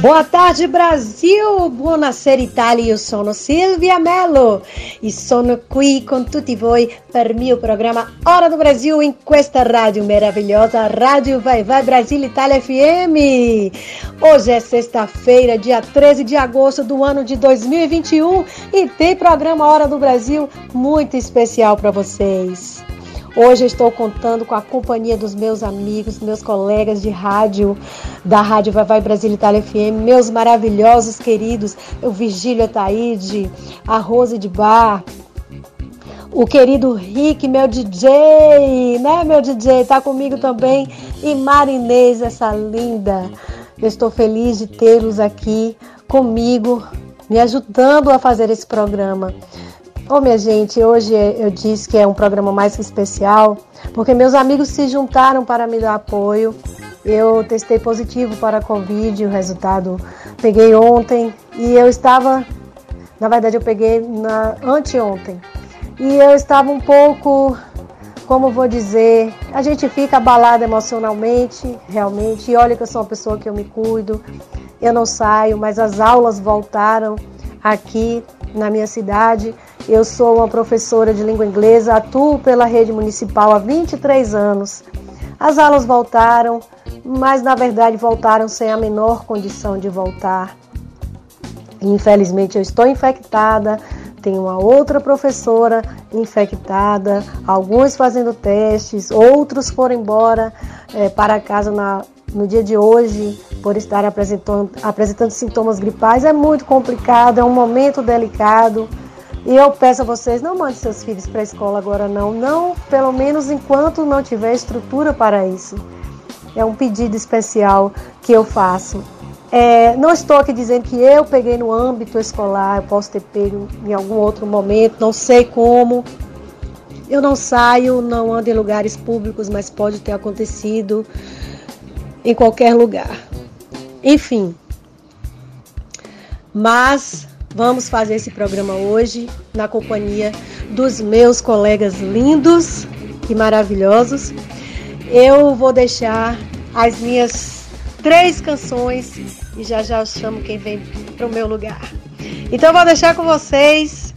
Boa tarde, Brasil! Buonasera, Italia! Io sono Silvia Mello e sono qui con tutti voi per mio programma Hora do Brasil in questa rádio maravilhosa, Rádio Vai Vai Brasil Itália FM. Hoje é sexta-feira, dia 13 de agosto do ano de 2021 e tem programa Hora do Brasil muito especial para vocês. Hoje estou contando com a companhia dos meus amigos, meus colegas de rádio, da Rádio Vai Vai Brasil Itália FM, meus maravilhosos queridos, o Virgílio Ataíde, a Rose de Bar, o querido Rick, meu DJ, né, meu DJ, tá comigo também, e Marinês, essa linda. Eu estou feliz de tê-los aqui comigo, me ajudando a fazer esse programa. Ô oh, minha gente, hoje eu disse que é um programa mais que especial, porque meus amigos se juntaram para me dar apoio. Eu testei positivo para a Covid, o resultado peguei ontem e eu estava, na verdade eu peguei na anteontem. E eu estava um pouco, como vou dizer, a gente fica abalado emocionalmente, realmente. E olha que eu sou uma pessoa que eu me cuido, eu não saio, mas as aulas voltaram aqui na minha cidade eu sou uma professora de língua inglesa, atuo pela rede municipal há 23 anos. As aulas voltaram, mas na verdade voltaram sem a menor condição de voltar. Infelizmente eu estou infectada, tenho uma outra professora infectada, alguns fazendo testes, outros foram embora é, para casa na, no dia de hoje por estar apresentando, apresentando sintomas gripais. É muito complicado, é um momento delicado. E eu peço a vocês, não mande seus filhos para a escola agora não, não, pelo menos enquanto não tiver estrutura para isso. É um pedido especial que eu faço. É, não estou aqui dizendo que eu peguei no âmbito escolar, eu posso ter pego em algum outro momento, não sei como. Eu não saio, não ando em lugares públicos, mas pode ter acontecido em qualquer lugar. Enfim. Mas Vamos fazer esse programa hoje na companhia dos meus colegas lindos e maravilhosos. Eu vou deixar as minhas três canções e já já chamo quem vem para o meu lugar. Então vou deixar com vocês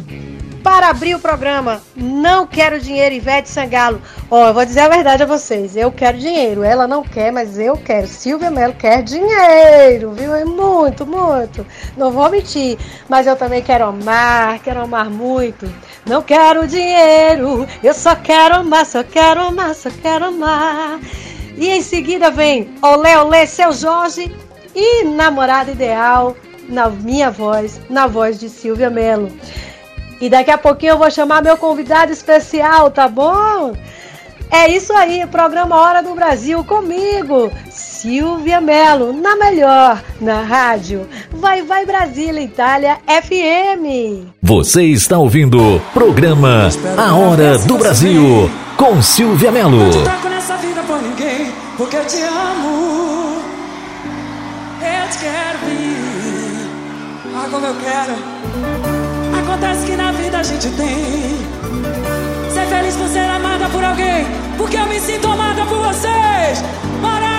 para abrir o programa. Não quero dinheiro, Ivete Sangalo. Ó, oh, eu vou dizer a verdade a vocês. Eu quero dinheiro. Ela não quer, mas eu quero. Silvia Mello quer dinheiro, viu? É muito, muito. Não vou mentir. Mas eu também quero amar, quero amar muito. Não quero dinheiro, eu só quero amar, só quero amar, só quero amar. E em seguida vem Olé, Olé, Seu Jorge e Namorada Ideal, na minha voz, na voz de Silvia Mello. E daqui a pouquinho eu vou chamar meu convidado especial, tá bom? É isso aí, programa Hora do Brasil comigo, Silvia Mello, na melhor, na rádio. Vai, vai Brasília, Itália FM. Você está ouvindo o programa A Hora do Brasil com Silvia Mello. Não te nessa vida por ninguém, porque eu te amo. Eu te quero vir, ah, como eu quero. Acontece que na vida a gente tem. Ser feliz por ser amada por alguém. Porque eu me sinto amada por vocês. Maraca,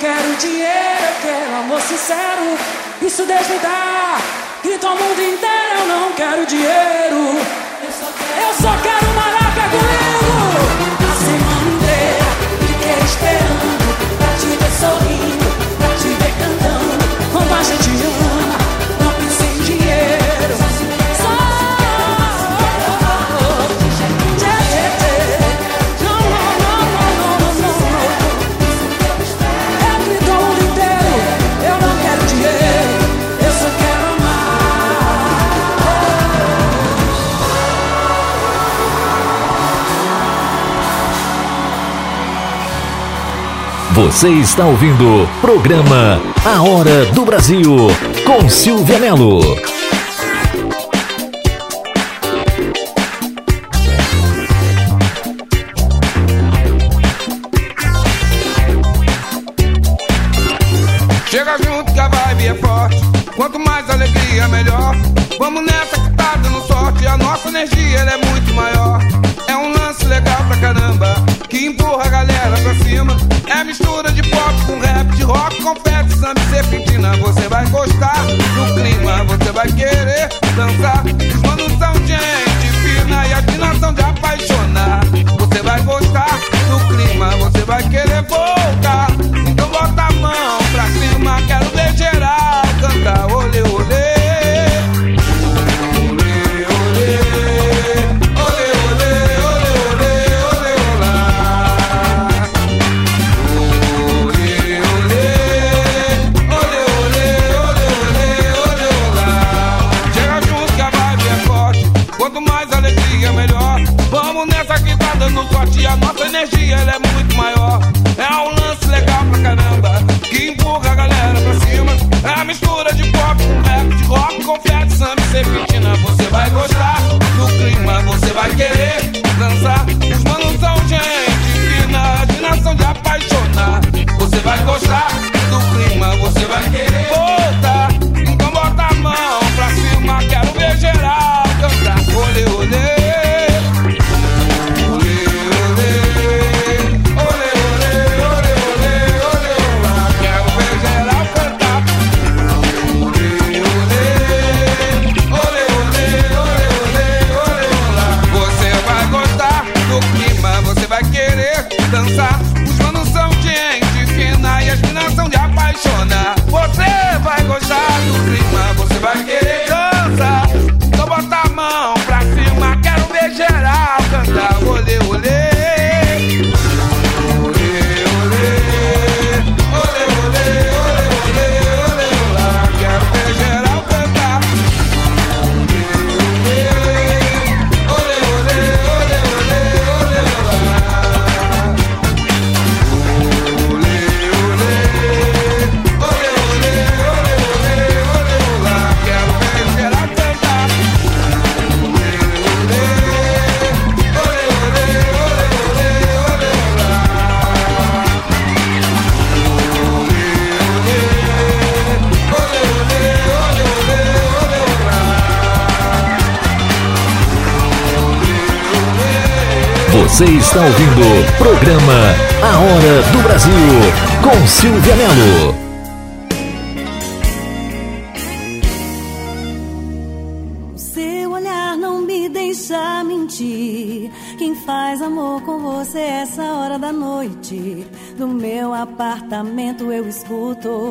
quero dinheiro, eu quero amor sincero. Isso Deus me dá. Grito ao mundo inteiro, eu não quero dinheiro. Eu só quero maraca comigo. Você está ouvindo o programa A Hora do Brasil com Silvia Melo. Chega junto que a vibe é forte. Quanto mais vai querer dançar. Os manos são gente fina e minas são de apaixonar. Você vai gostar do clima, você vai querer voltar. A nossa energia é muito maior. É um lance legal pra caramba. Que empurra a galera pra cima. É a mistura de pop com rap, de rock, confete, samba e serpentina. Você vai gostar do clima, você vai querer dançar. Os manos são gente fina, de nação de apaixonar. Você vai gostar do clima, você vai querer voltar. Então bota a mão pra cima, quero ver geral cantar. Olê. Olê, Você está ouvindo o programa A Hora do Brasil com Silvia Melo. Seu olhar não me deixa mentir. Quem faz amor com você essa hora da noite? Do meu apartamento eu escuto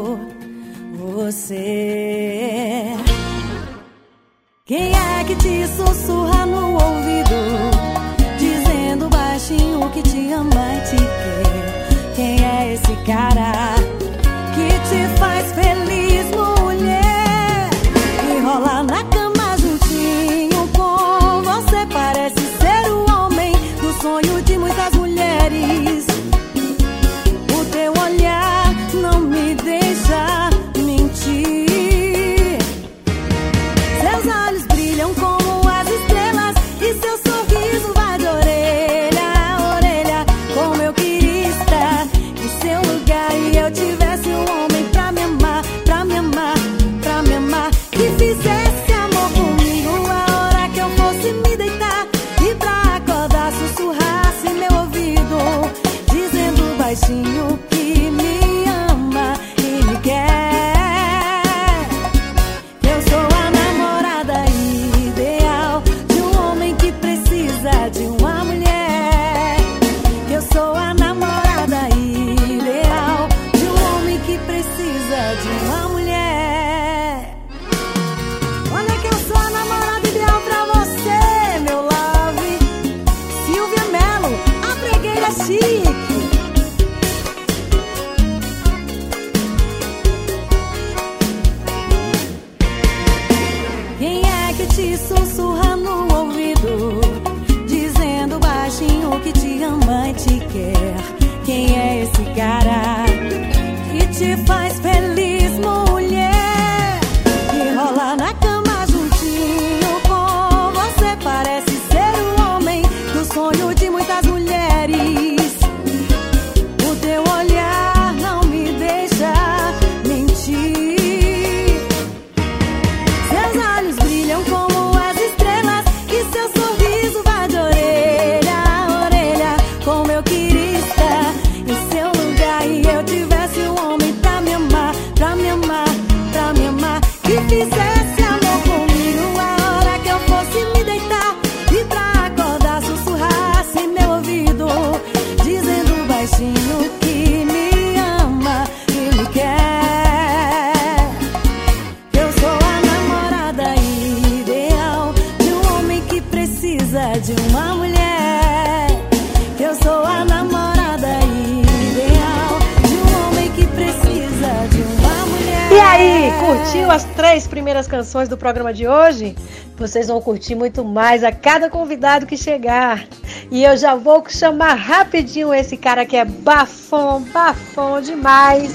do programa de hoje? Vocês vão curtir muito mais a cada convidado que chegar. E eu já vou chamar rapidinho esse cara que é bafão, bafão demais.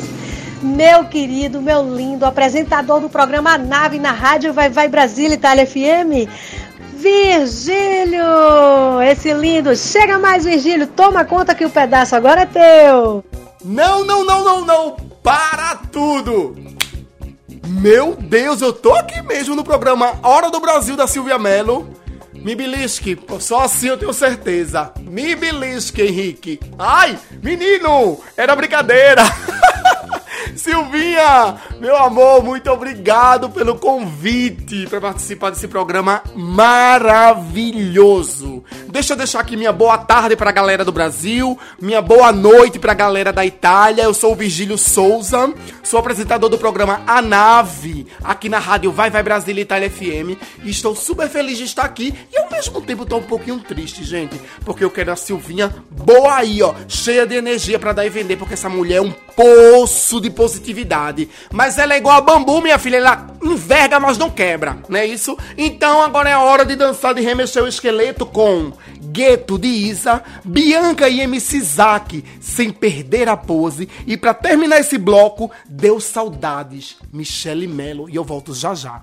Meu querido, meu lindo apresentador do programa Nave na Rádio Vai Vai Brasil Itália FM. Virgílio! Esse lindo. Chega mais, Virgílio. Toma conta que o pedaço agora é teu. Não, não, não, não, não. Para tudo. Meu Deus, eu tô aqui mesmo no programa Hora do Brasil da Silvia Mello. Me belisque, só assim eu tenho certeza. Me belisque, Henrique. Ai, menino, era brincadeira. Silvinha, meu amor, muito obrigado pelo convite para participar desse programa maravilhoso. Deixa eu deixar aqui minha boa tarde para a galera do Brasil, minha boa noite para a galera da Itália. Eu sou o Virgílio Souza, sou apresentador do programa A Nave, aqui na rádio Vai Vai Brasília Itália FM. E estou super feliz de estar aqui e ao mesmo tempo estou um pouquinho triste, gente, porque eu quero a Silvinha boa aí, ó, cheia de energia para dar e vender, porque essa mulher é um poço de positividade. Mas ela é igual a bambu, minha filha, ela enverga, mas não quebra, não é isso? Então agora é a hora de dançar, de remexer o esqueleto com Gueto de Isa, Bianca e MC Zack, sem perder a pose. E para terminar esse bloco, deu saudades, Michele Melo. E eu volto já já.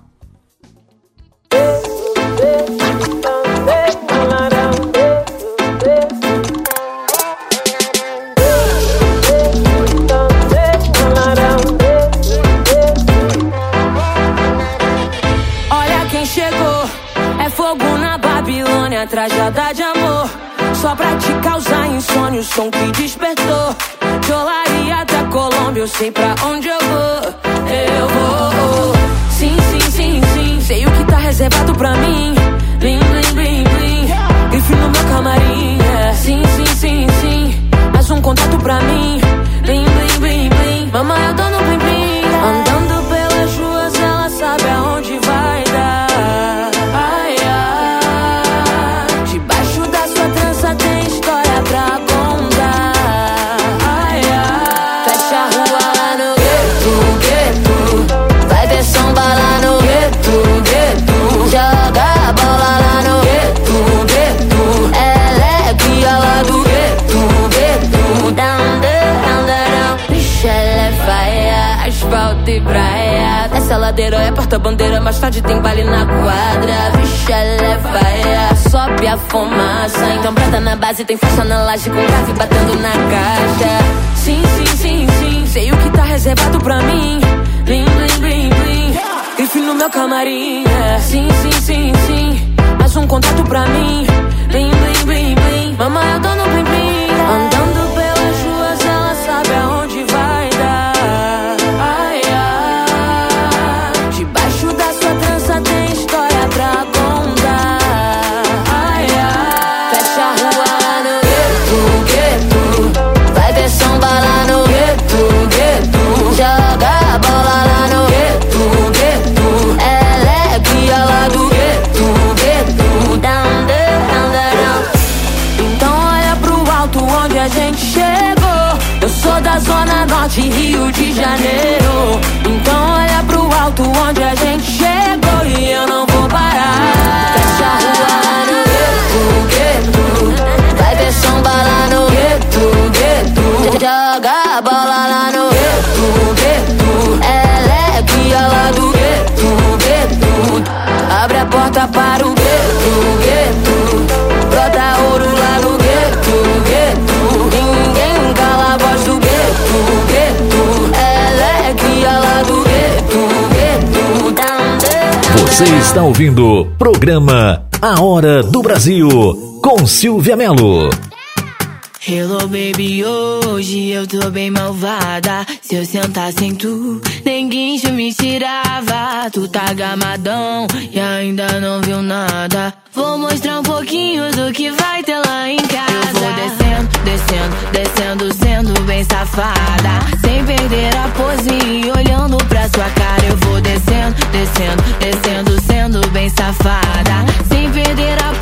Fogo na Babilônia, trajada de amor. Só pra te causar insônia, o som que despertou. De Olaria até Colômbia, eu sei pra onde eu vou. Eu vou. Sim, sim, sim, sim. Sei o que tá reservado pra mim. Blim, blim, blim, blim. Grife no meu camarim. é. Sim, sim, sim, sim. Mais um contato pra mim. Blim, blim, blim, Essa ladeira é porta-bandeira, mais tarde tem baile na quadra. Ela é faia, sobe a fumaça. Então brota na base, tem festa na laje com grave batendo na caixa. Sim, sim, sim, sim, sei o que tá reservado pra mim. Blim, blim, blim, blim. Grife no meu camarim. é. Sim, sim, sim, sim, mais um contato pra mim. Blim, blim, blim, blim. Mamãe, eu tô no blim, blim. Andando pelas ruas, ela sabe aonde Joga bola lá no gueto, gueto. Ela é lá do gueto, gueto. Abre a porta para o gueto, gueto. Brota ouro lá no gueto, gueto. Ninguém cala a voz do gueto, gueto. Ela é lá do gueto, gueto. Você está ouvindo o programa A Hora do Brasil com Silvia Melo. Hello baby, hoje eu tô bem malvada. Se eu sentasse em tu, ninguém já me tirava. Tu tá gamadão e ainda não viu nada. Vou mostrar um pouquinho do que vai ter lá em casa. Eu vou descendo, descendo, descendo, sendo bem safada. Sem perder a pose e olhando pra sua cara. Eu vou descendo, descendo, descendo, sendo bem safada. Sem perder a pose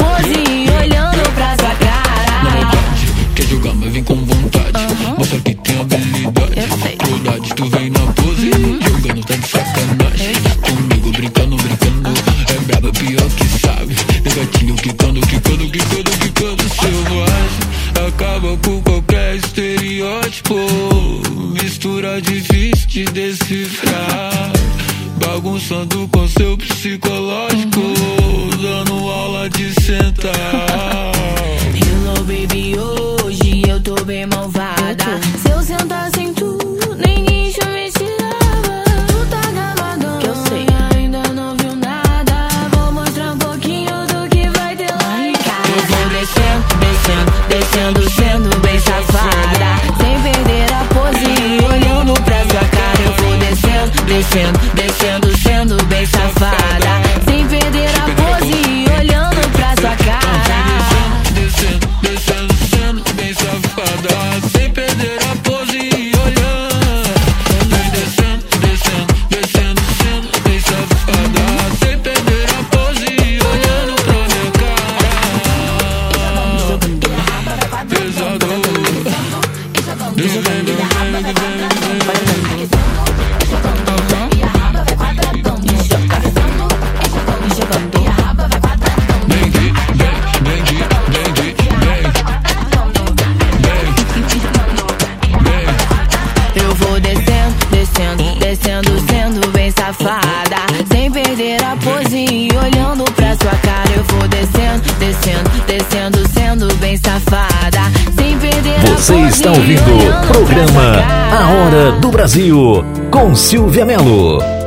maldade, tu vem na pose. Jogando tá de sacanagem. Comigo brincando, brincando. É braba pior que sabe. De gatilho quicando, quicando, quicando, quicando. Selvagem Acaba com qualquer estereótipo. Mistura difícil de decifrar. Bagunçando com seu psicológico. Dando aula de sentar. fan. Eu vou descendo, descendo, descendo, sendo bem safada. Sem perder a pose e olhando pra sua cara. Eu vou descendo, descendo, descendo, sendo bem safada. Sem perder a pose. Você está ouvindo o programa A Hora do Brasil com Silvia Melo.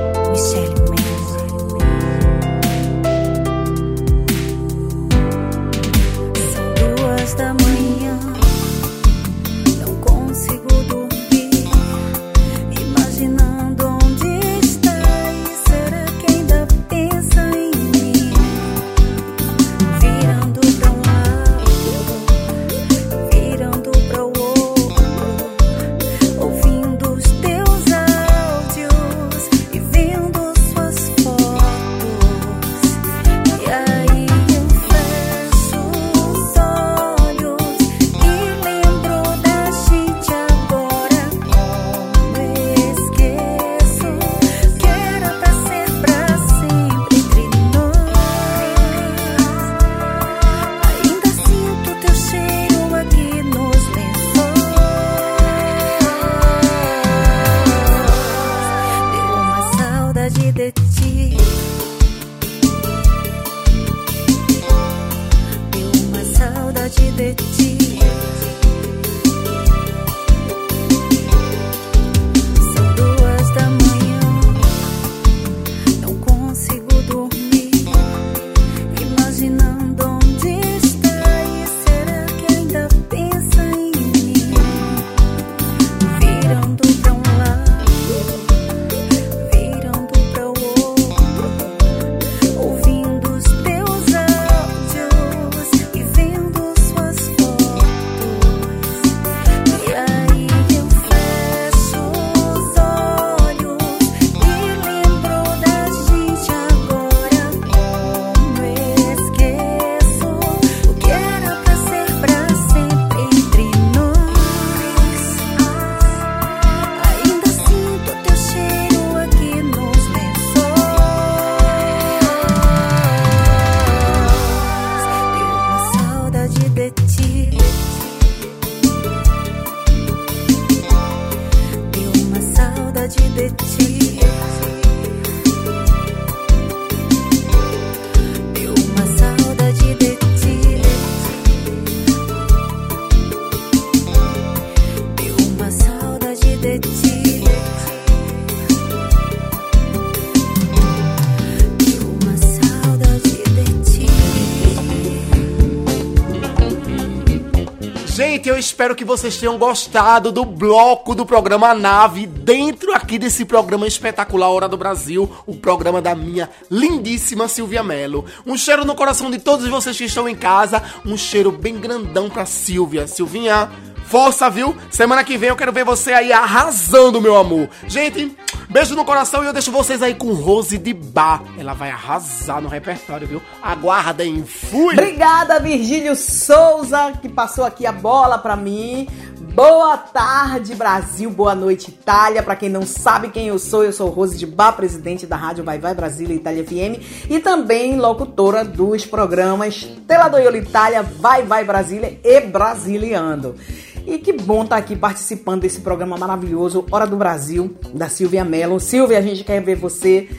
Espero que vocês tenham gostado do bloco do programa Nave dentro aqui desse programa espetacular Hora do Brasil, o programa da minha lindíssima Silvia Mello. Um cheiro no coração de todos vocês que estão em casa, um cheiro bem grandão pra Silvia. Silvinha, força, viu? Semana que vem eu quero ver você aí arrasando, meu amor. Gente, beijo no coração e eu deixo vocês aí com Rose de Bar. Ela vai arrasar no repertório, viu? Aguardem, fui! Obrigada, Virgílio Souza, que passou aqui a bola pra mim. Boa tarde, Brasil. Boa noite, Itália. Pra quem não sabe quem eu sou, eu sou Rose de Bar, presidente da Rádio Vai Vai Brasília Itália FM e também locutora dos programas Teladoiola Itália, Vai Vai Brasília e Brasiliando. E que bom estar aqui participando desse programa maravilhoso, Hora do Brasil, da Silvia Mello. Silvia, a gente quer ver você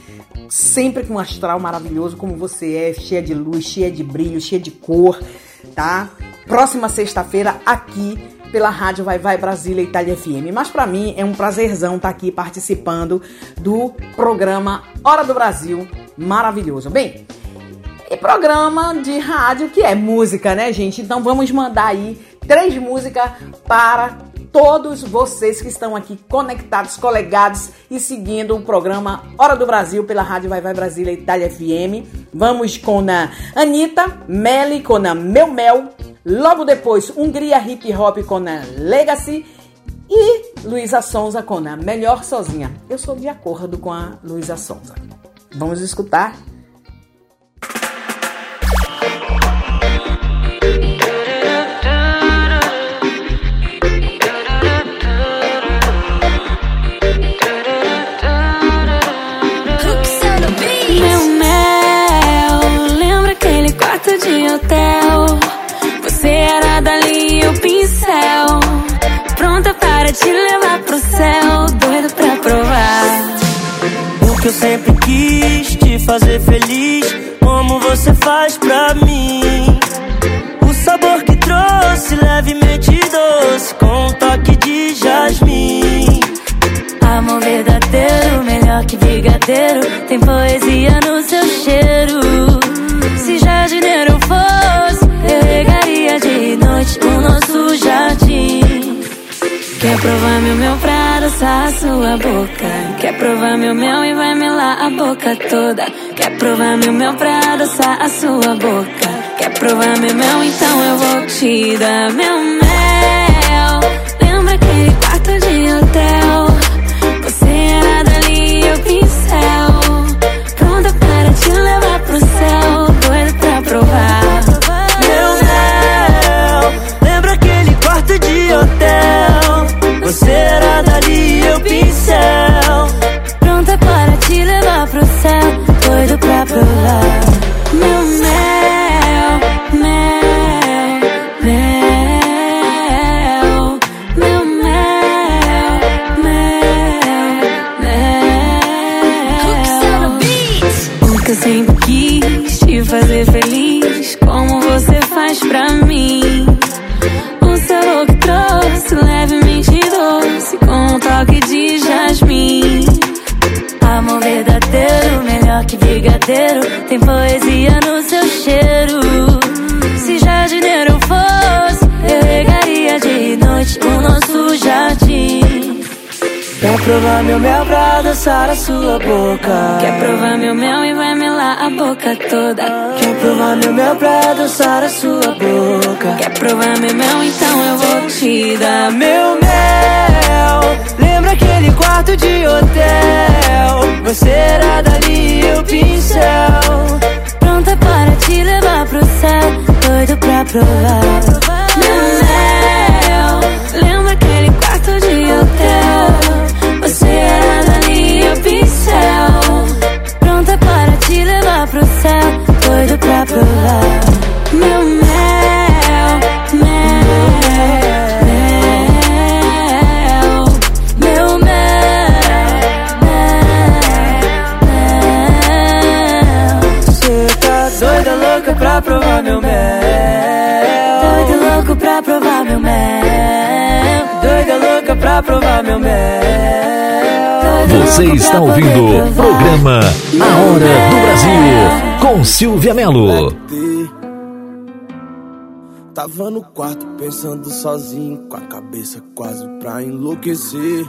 sempre com um astral maravilhoso como você é, cheia de luz, cheia de brilho, cheia de cor, tá? Próxima sexta-feira aqui pela Rádio Vai Vai Brasília Itália FM. Mas para mim é um prazerzão estar aqui participando do programa Hora do Brasil, maravilhoso. Bem, e programa de rádio que é música, né, gente? Então vamos mandar aí três músicas para todos vocês que estão aqui conectados, colegados e seguindo o programa Hora do Brasil pela Rádio Vai Vai Brasília Itália FM. Vamos com a Anitta, Melly com a Meu Mel, logo depois Hungria Hip Hop com a Legacy e Luísa Sonza com a Melhor Sozinha. Eu sou de acordo com a Luísa Sonza. Vamos escutar hotel. Você era dali o pincel. Pronta para te levar pro céu. Doido pra provar. O que eu sempre quis, te fazer feliz. Como você faz pra mim? O sabor que trouxe, levemente doce. Com um toque de jasmim. Amor verdadeiro, melhor que brigadeiro. Tem poesia no seu cheiro. Provar meu mel pra adoçar a sua boca? Quer provar meu mel e vai melar a boca toda? Quer provar meu mel pra adoçar a sua boca? Quer provar meu mel? Então eu vou te dar meu mel. Lembra aquele quarto de hotel? Você era dali e eu pincel. Pronta para te levar pro céu. Doido pra provar. Meu mel, mel, mel. Meu mel, mel, mel. O que eu sempre quis te fazer feliz. Como provar meu mel pra adoçar a sua boca? Quer provar meu mel e vai melar a boca toda. Quer provar meu mel pra adoçar a sua boca? Quer provar meu mel, então eu vou te dar Meu mel, lembra aquele quarto de hotel? Você era dali e eu pincel. Pronta para te levar pro céu, doido pra provar. Meu mel, lembra aquele quarto de hotel? Você era dali e eu pincel. Pronta para te levar pro céu, doido pra provar. Meu mel, mel, meu mel, mel. Você tá doida, louca pra provar meu mel. Doido louco pra provar meu mel. Doida, louca pra provar meu mel. Você está ouvindo o programa A Hora do Brasil com Silvia Melo. Tava no quarto pensando sozinho, com a cabeça quase pra enlouquecer.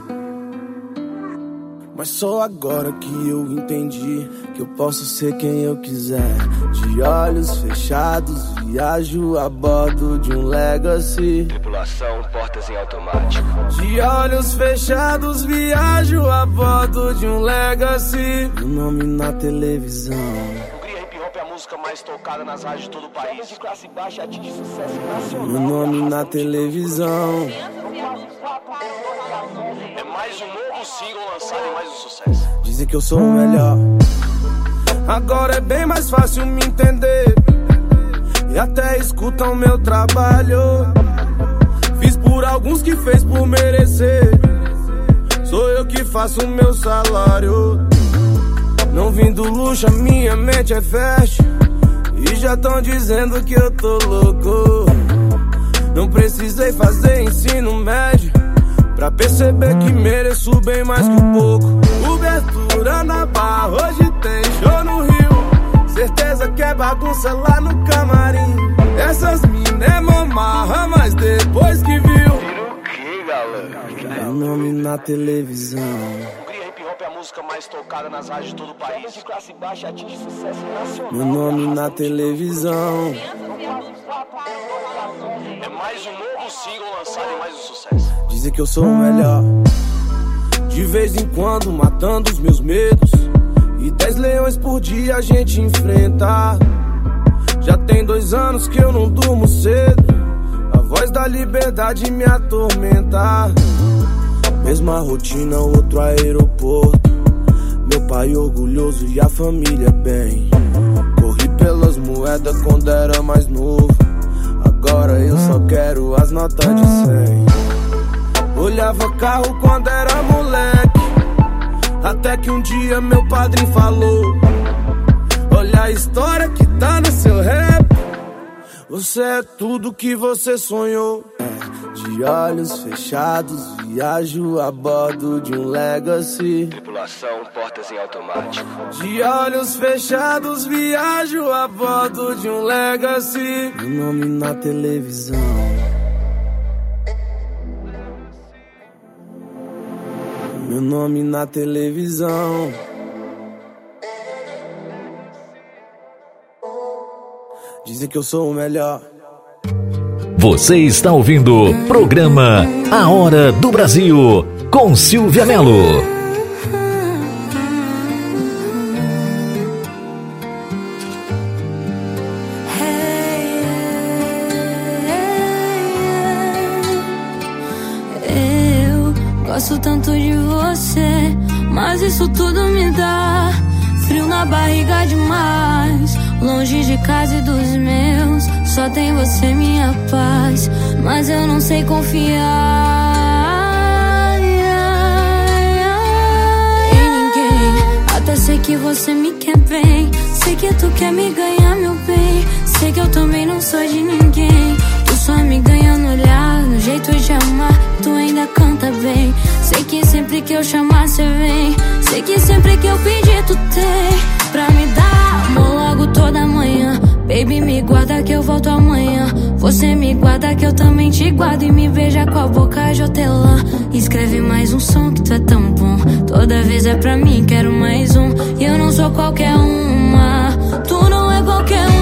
Mas só agora que eu entendi que eu posso ser quem eu quiser. De olhos fechados, viajo a bordo de um Legacy. Tripulação, portas em automático. De olhos fechados, viajo a bordo de um Legacy. Meu nome na televisão. Hungria Hip Hop é a música mais tocada nas rádios de todo o país. de classe baixa atinge sucesso nacional. Meu nome na televisão. Mais um novo single lançado e mais um sucesso. Dizem que eu sou o melhor. Agora é bem mais fácil me entender. E até escutam meu trabalho. Fiz por alguns que fez por merecer. Sou eu que faço o meu salário. Não vim do luxo, a minha mente é fast. E já tão dizendo que eu tô louco. Não precisei fazer ensino médio. Pra perceber que mereço bem mais que um pouco. Cobertura na barra, hoje tem show no Rio. Certeza que é bagunça lá no camarim. Essas mina é mamarra, mas depois que viu. Meu nome na televisão. Hungria Hip Hop é a música mais tocada nas rádios de todo o país. de classe baixa atinge sucesso nacional. Meu nome na televisão. É mais um novo single lançado mais um sucesso. Dizem que eu sou o melhor. De vez em quando matando os meus medos. E dez leões por dia a gente enfrenta. Já tem dois anos que eu não durmo cedo. A voz da liberdade me atormenta. Mesma rotina, outro aeroporto. Meu pai orgulhoso e a família bem. Corri pelas moedas quando era mais novo. Agora eu só quero as notas de 100. Olhava carro quando era moleque. Até que um dia meu padrinho falou: Olha a história que tá no seu rap. Você é tudo que você sonhou. De olhos fechados, viajo a bordo de um Legacy. Tripulação, portas em automático. De olhos fechados, viajo a bordo de um Legacy. Meu nome na televisão. Meu nome na televisão. Dizem que eu sou o melhor. Você está ouvindo o programa A Hora do Brasil com Silvia Melo. Confiar em ninguém. Até sei que você me quer bem. Sei que tu quer me ganhar, meu bem. Sei que eu também não sou de ninguém. Tu só me ganha no olhar, no jeito de amar. Tu ainda canta bem. Sei que sempre que eu chamar, cê vem. Sei que sempre que eu pedir, tu tem. Pra me dar amor logo toda manhã. Baby, me guarda que eu volto amanhã. Você me guarda que eu também te guardo. E me beija com a boca de hortelã. Escreve mais um som que tu é tão bom. Toda vez é pra mim, quero mais um. E eu não sou qualquer uma. Tu não é qualquer um.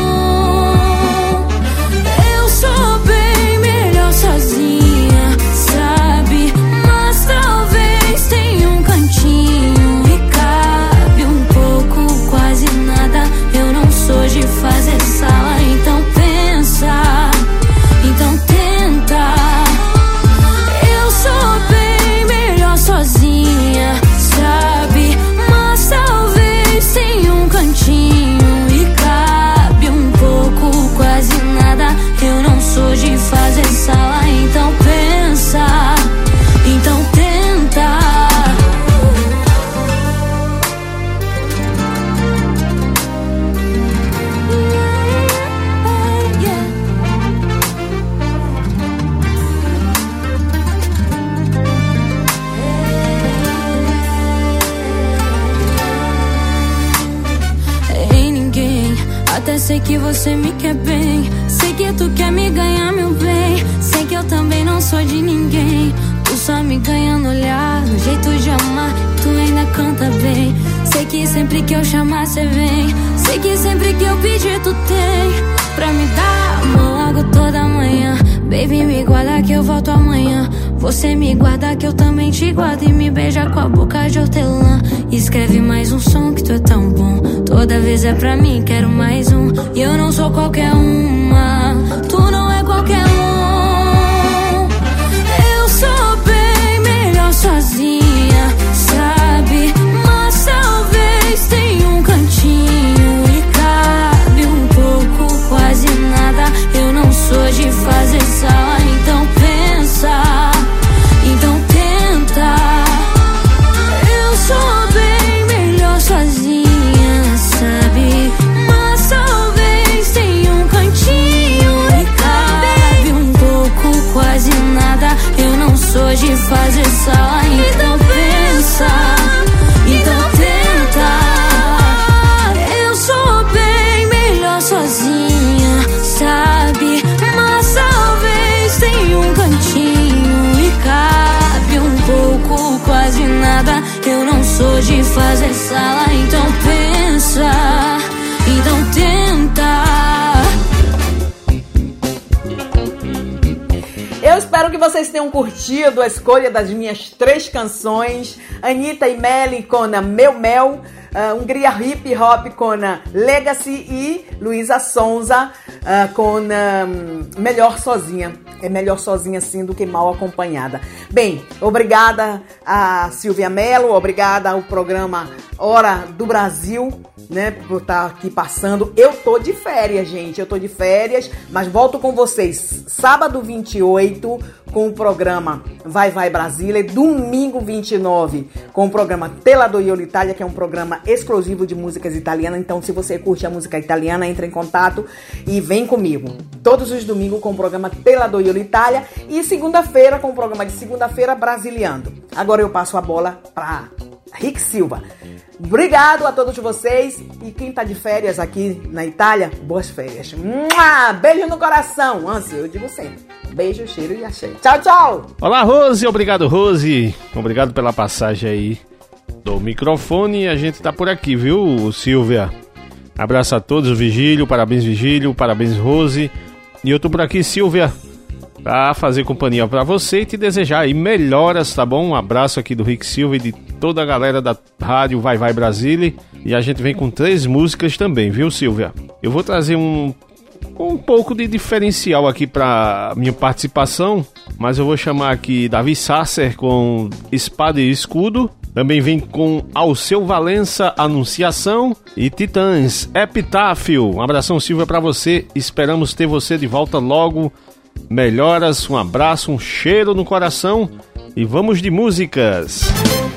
Sei que você me quer bem. Sei que tu quer me ganhar, meu bem. Sei que eu também não sou de ninguém. Tu só me ganha no olhar, no jeito de amar. Tu ainda canta bem. Sei que sempre que eu chamar, cê vem. Sei que sempre que eu pedir, tu tem. Pra me dar amor logo toda manhã. Baby, me guarda que eu volto amanhã. Você me guarda que eu também te guardo. E me beija com a boca de hortelã. Escreve mais um som que tu é tão bom. Toda vez é pra mim, quero mais um. E eu não sou qualquer uma. Tu não é qualquer um. Eu sou bem melhor sozinha, sabe? Mas talvez tenha um cantinho cabe um pouco, quase nada. Eu não sou de fazer de fazer sala, então pensa, então tenta. Eu sou bem melhor sozinha, sabe? Mas talvez tenha um cantinho e cabe um pouco, quase nada. Eu não sou de fazer vocês tenham curtido a escolha das minhas três canções. Anitta e Melly com a Meu Mel, uh, Hungria Hip Hop com a Legacy e Luísa Sonza uh, com um, Melhor Sozinha. É melhor sozinha assim do que mal acompanhada. Bem, obrigada a Silvia Mello, obrigada ao programa Hora do Brasil, né, por estar aqui passando. Eu tô de férias, gente, eu tô de férias, mas volto com vocês sábado 28 com o programa Vai Vai Brasília e domingo 29 com o programa Tela do Iolo Itália, que é um programa exclusivo de músicas italianas. Então, se você curte a música italiana, entre em contato e vem comigo. Todos os domingos com o programa Tela do Iolo Itália e segunda-feira com o programa de segunda-feira Brasiliando. Agora eu passo a bola para Rick Silva. Obrigado a todos vocês e quem tá de férias aqui na Itália, boas férias. Mua! Beijo no coração, Ansi, eu digo sempre. Beijo, cheiro e achei. Tchau, tchau. Olá, Rose. Obrigado, Rose. Obrigado pela passagem aí do microfone. A gente tá por aqui, viu, Silvia? Abraço a todos, Vigílio. Parabéns, Vigílio. Parabéns, Rose. E eu tô por aqui, Silvia, pra fazer companhia pra você e te desejar aí melhoras, tá bom? Um abraço aqui do Rick Silva e de toda a galera da rádio Vai Vai Brasília. E a gente vem com três músicas também, viu, Silvia? Eu vou trazer um um pouco de diferencial aqui para minha participação, mas eu vou chamar aqui Davi Sasser com Espada e Escudo. Também vem com Alceu Valença, Anunciação e Titãs, Epitáfio. Um abração, Silvia, para você. Esperamos ter você de volta logo. Melhoras, um abraço, um cheiro no coração e vamos de músicas. Quando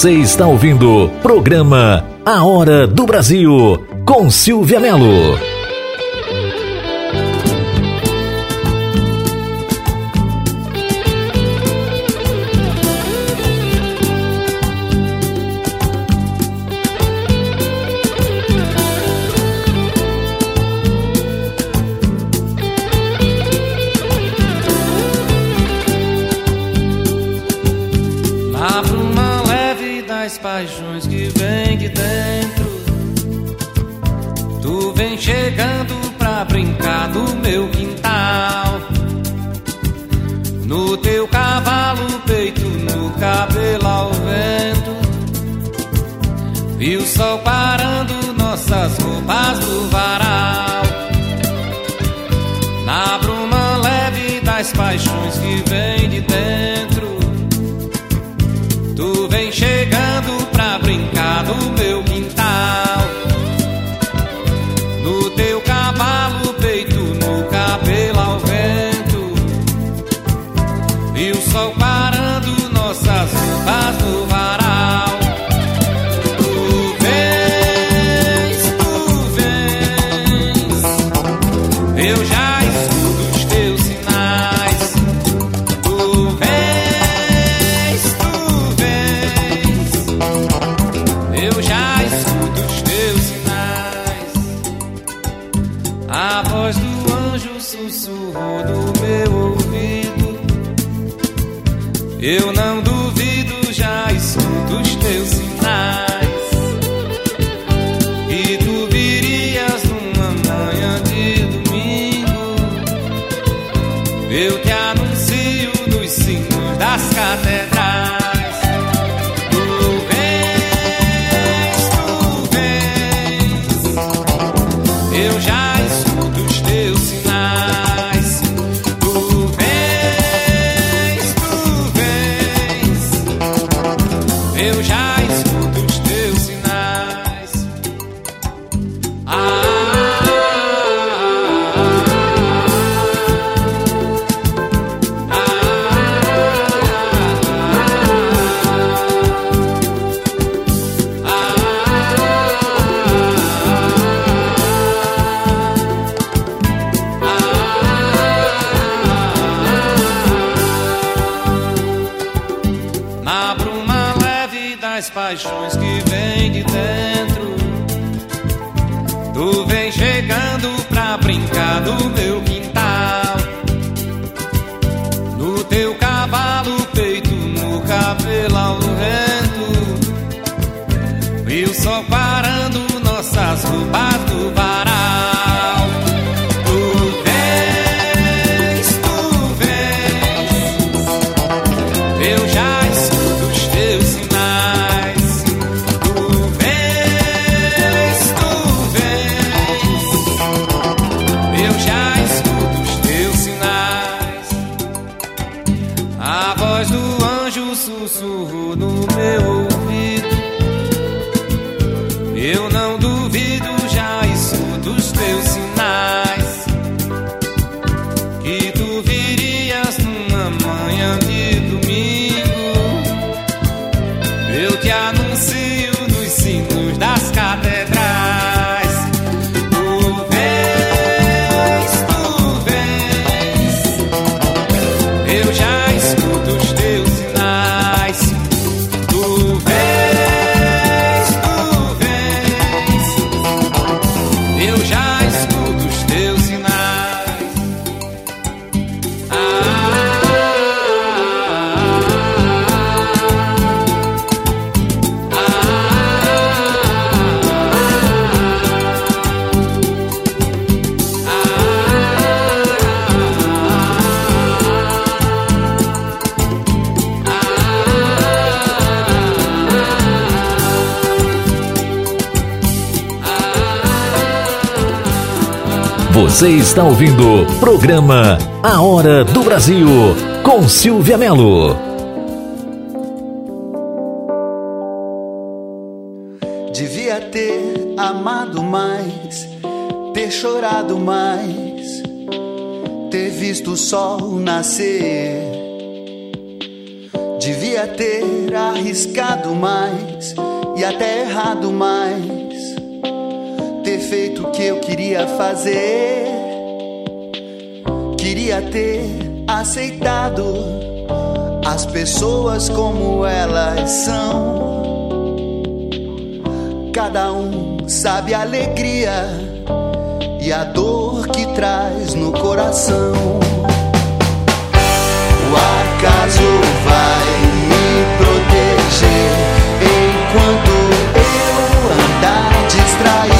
Você está ouvindo o programa A Hora do Brasil com Silvia Melo. vem chegando pra brincar do meu Você está ouvindo o programa A Hora do Brasil com Silvia Melo. Devia ter amado mais, ter chorado mais, ter visto o sol nascer. Devia ter arriscado mais e até errado mais ter feito o que eu queria fazer. Aceitado as pessoas como elas são. Cada um sabe a alegria e a dor que traz no coração. O acaso vai me proteger enquanto eu andar distraído.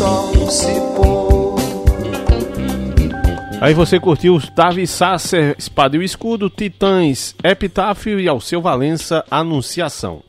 sol se pôr. Aí você curtiu Davi Sasser, Espada e o Escudo, Titãs, Epitáfio e Alceu Valença, Anunciação.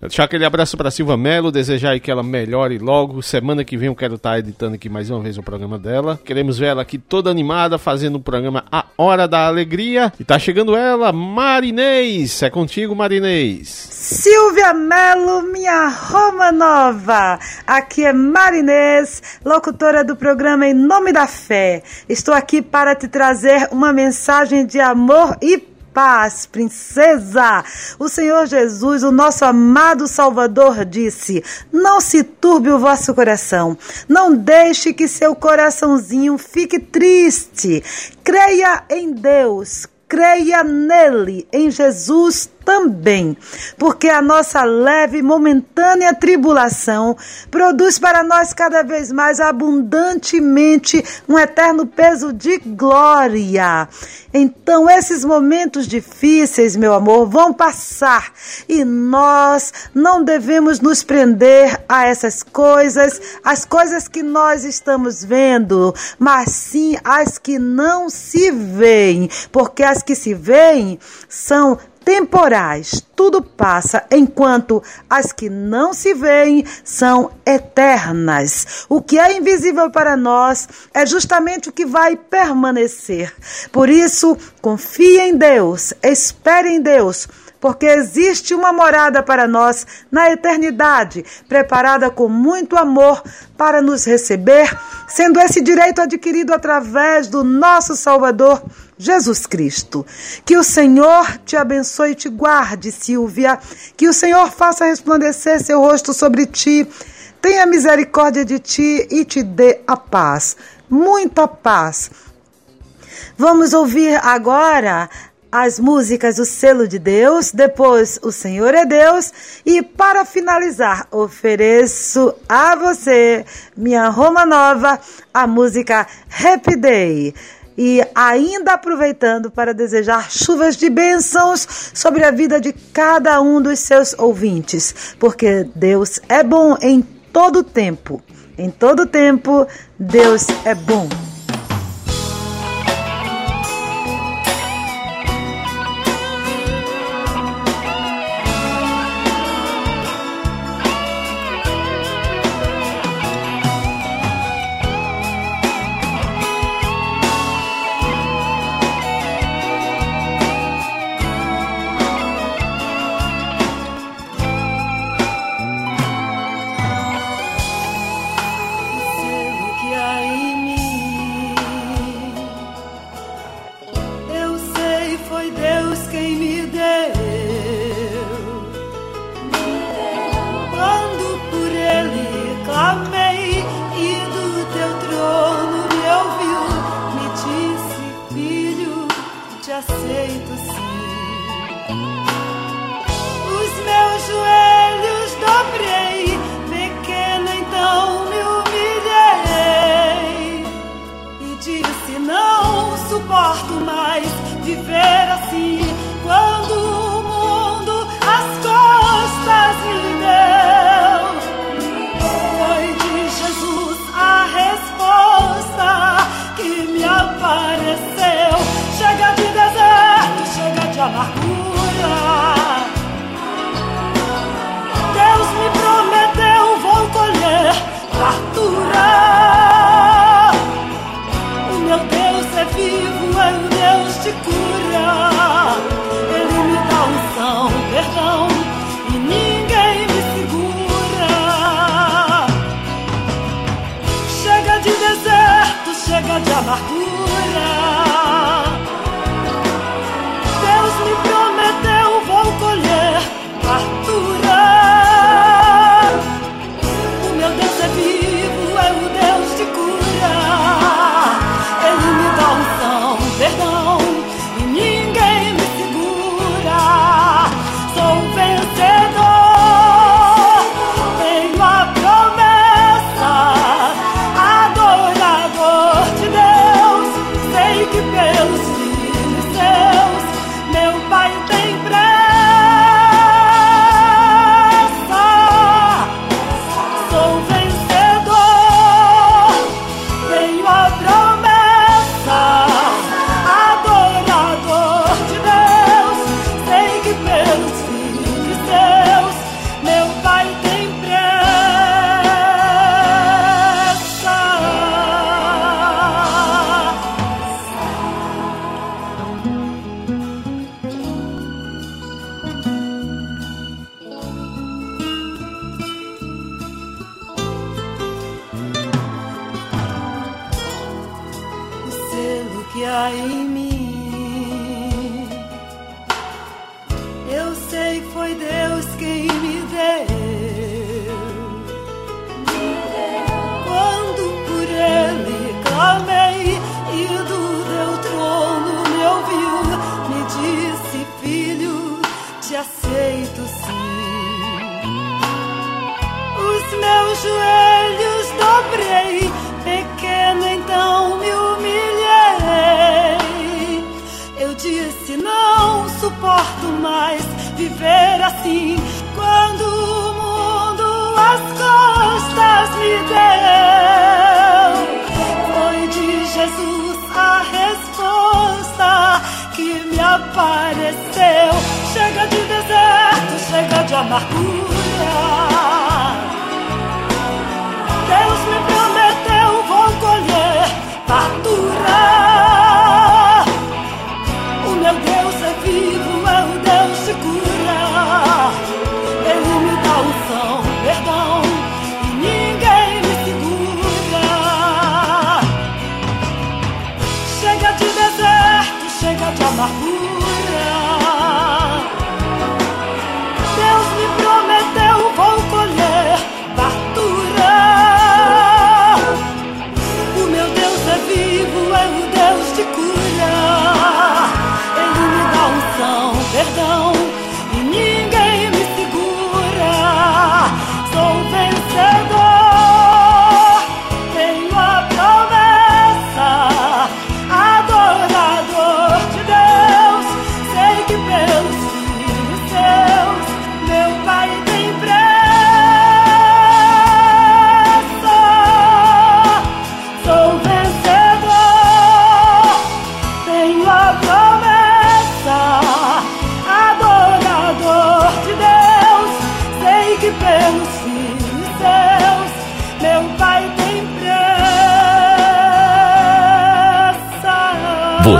Deixar aquele abraço para Silva Melo, desejar aí que ela melhore logo. Semana que vem eu quero estar editando aqui mais uma vez o programa dela. Queremos ver ela aqui toda animada, fazendo o programa A Hora da Alegria. E tá chegando ela, Marinês. É contigo, Marinês. Silvia Melo, minha Roma Nova. Aqui é Marinês, locutora do programa Em Nome da Fé. Estou aqui para te trazer uma mensagem de amor e paz, princesa. O Senhor Jesus, o nosso amado Salvador, disse: Não se turbe o vosso coração, não deixe que seu coraçãozinho fique triste. Creia em Deus, creia nele, em Jesus também, porque a nossa leve e momentânea tribulação produz para nós cada vez mais abundantemente um eterno peso de glória. Então, esses momentos difíceis, meu amor, vão passar e nós não devemos nos prender a essas coisas, as coisas que nós estamos vendo, mas sim as que não se veem, porque as que se veem são temporais, tudo passa, enquanto as que não se veem são eternas. O que é invisível para nós é justamente o que vai permanecer. Por isso, confie em Deus, espere em Deus porque existe uma morada para nós na eternidade, preparada com muito amor para nos receber, sendo esse direito adquirido através do nosso Salvador. Jesus Cristo. Que o Senhor te abençoe e te guarde, Silvia. Que o Senhor faça resplandecer seu rosto sobre ti, tenha misericórdia de ti e te dê a paz. Muita paz. Vamos ouvir agora as músicas do selo de Deus, depois o Senhor é Deus e para finalizar ofereço a você, minha Roma Nova, a música Happy Day. E ainda aproveitando para desejar chuvas de bênçãos sobre a vida de cada um dos seus ouvintes, porque Deus é bom em todo tempo. Em todo tempo, Deus é bom.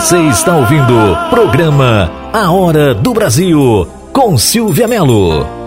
Você está ouvindo o programa A Hora do Brasil com Silvia Melo.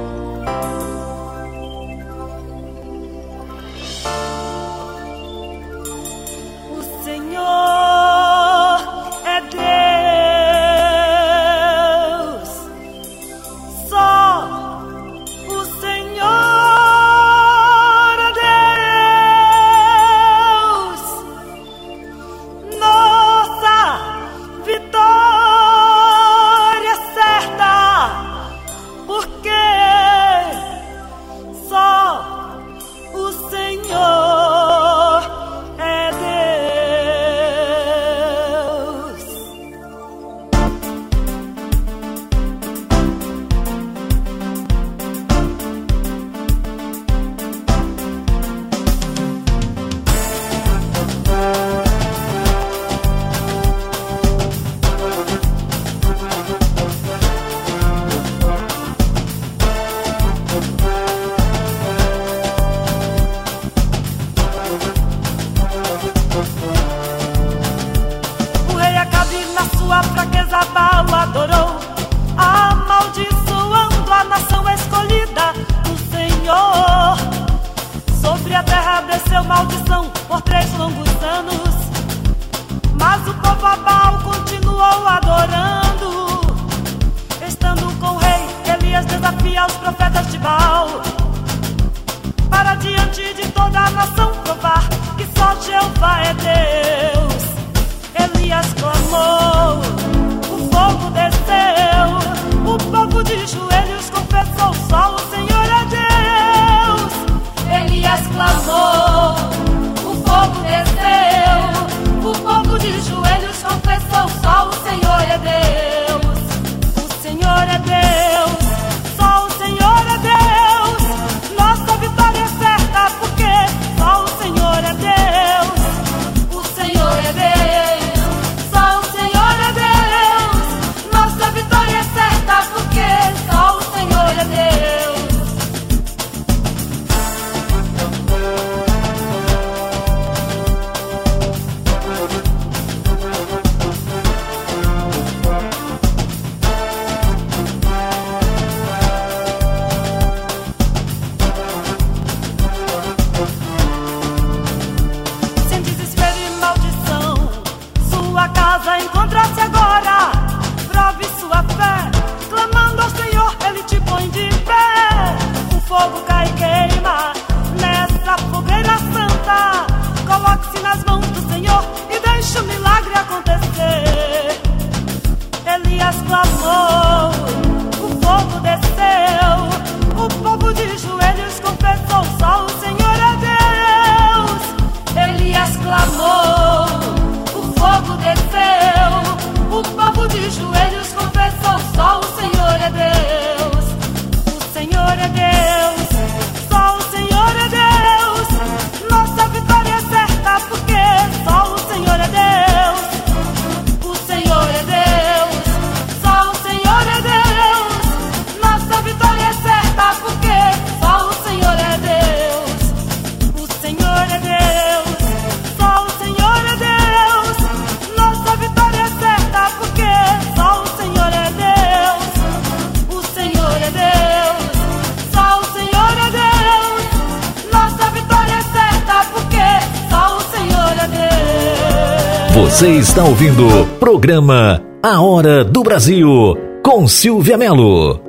Você está ouvindo o programa A Hora do Brasil com Silvia Melo.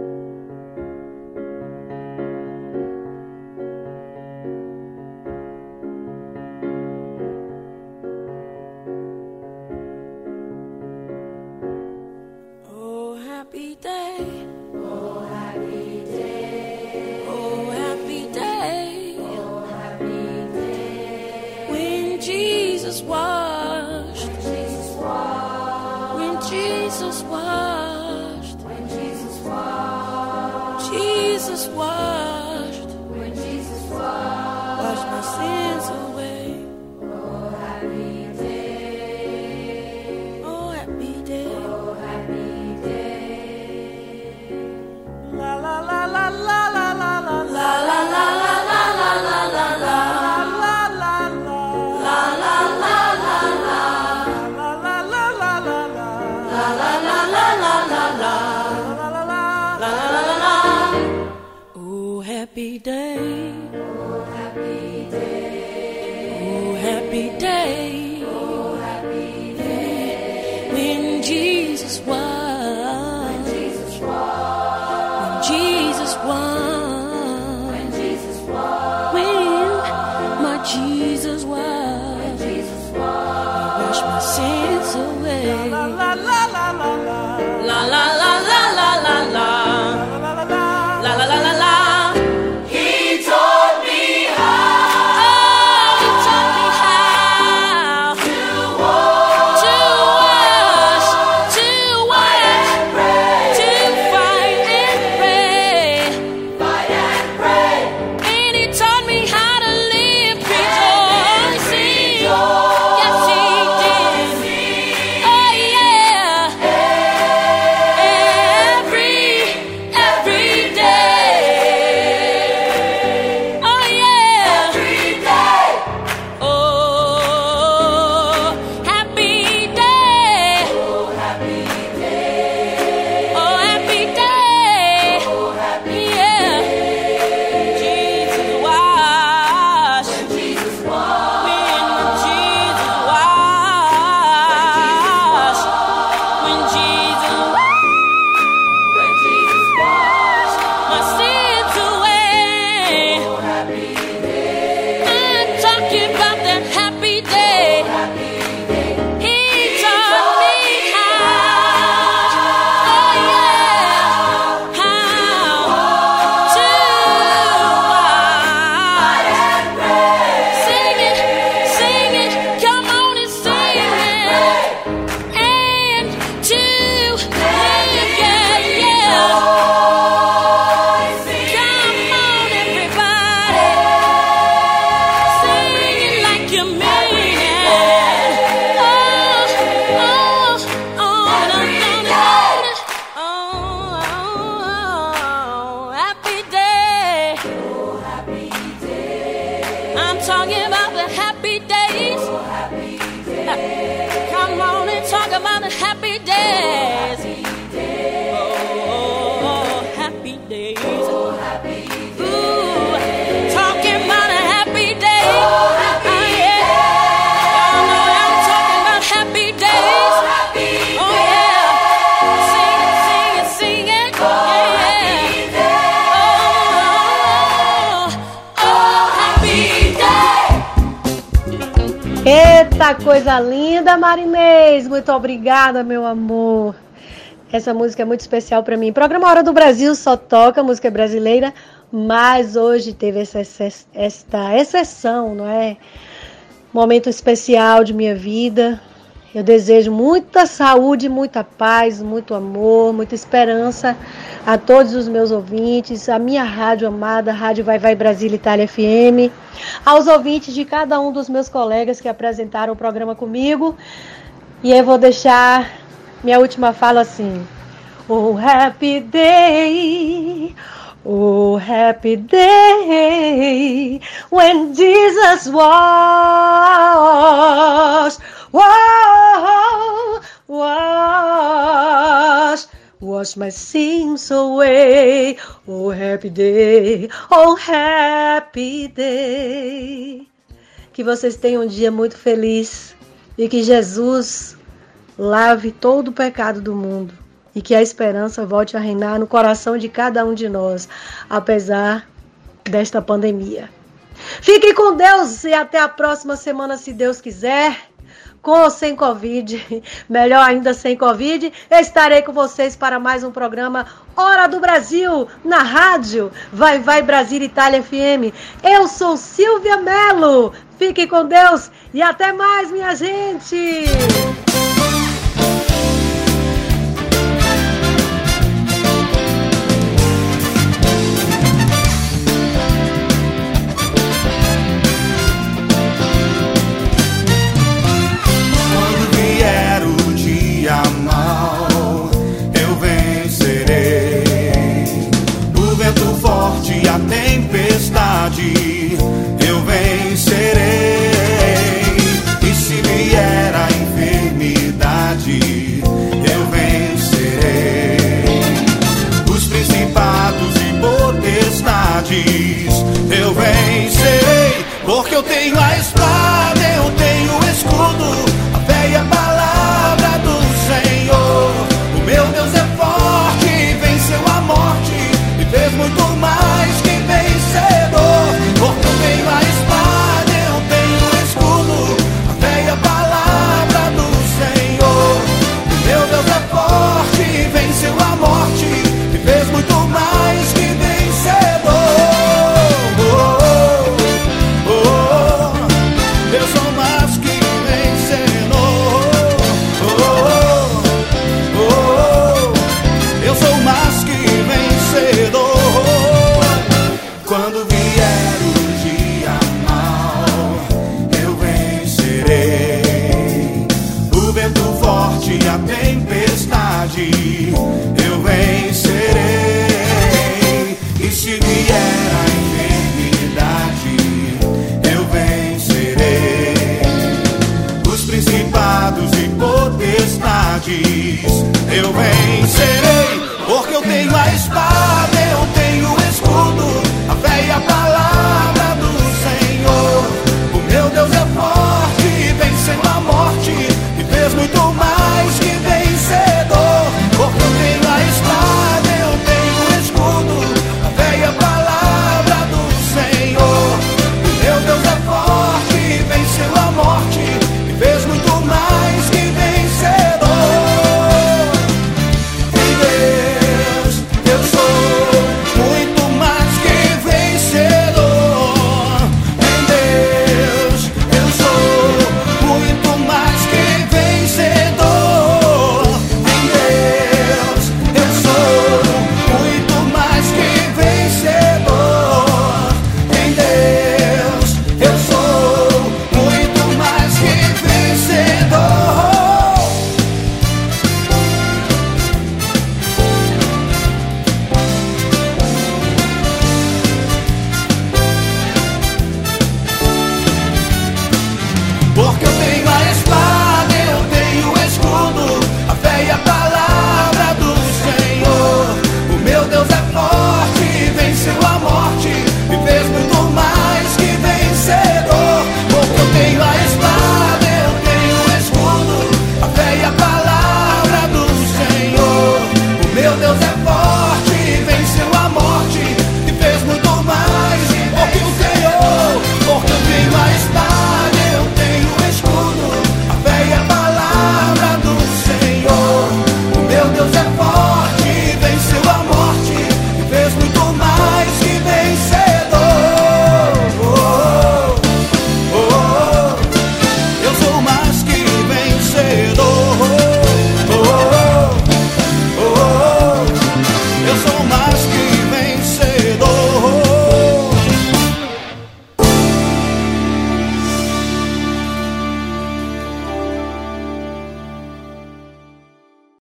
Coisa linda, Marinês! Muito obrigada, meu amor. Essa música é muito especial para mim. Programa Hora do Brasil só toca música brasileira, mas hoje teve essa- esta exceção, não é? Momento especial de minha vida. Eu desejo muita saúde, muita paz, muito amor, muita esperança a todos os meus ouvintes, a minha rádio amada, Rádio Vai Vai Brasília Itália FM, aos ouvintes de cada um dos meus colegas que apresentaram o programa comigo. E eu vou deixar minha última fala assim. Oh, happy day. Oh, happy day when Jesus was, was, was, wash my sins away. Oh, happy day, oh, happy day. Que vocês tenham um dia muito feliz e que Jesus lave todo o pecado do mundo e que a esperança volte a reinar no coração de cada um de nós, apesar desta pandemia. Fiquem com Deus e até a próxima semana, se Deus quiser. Com ou sem Covid, melhor ainda sem Covid, estarei com vocês para mais um programa Hora do Brasil, na rádio Vai Vai Brasil Itália FM. Eu sou Silvia Melo. Fiquem com Deus e até mais, minha gente!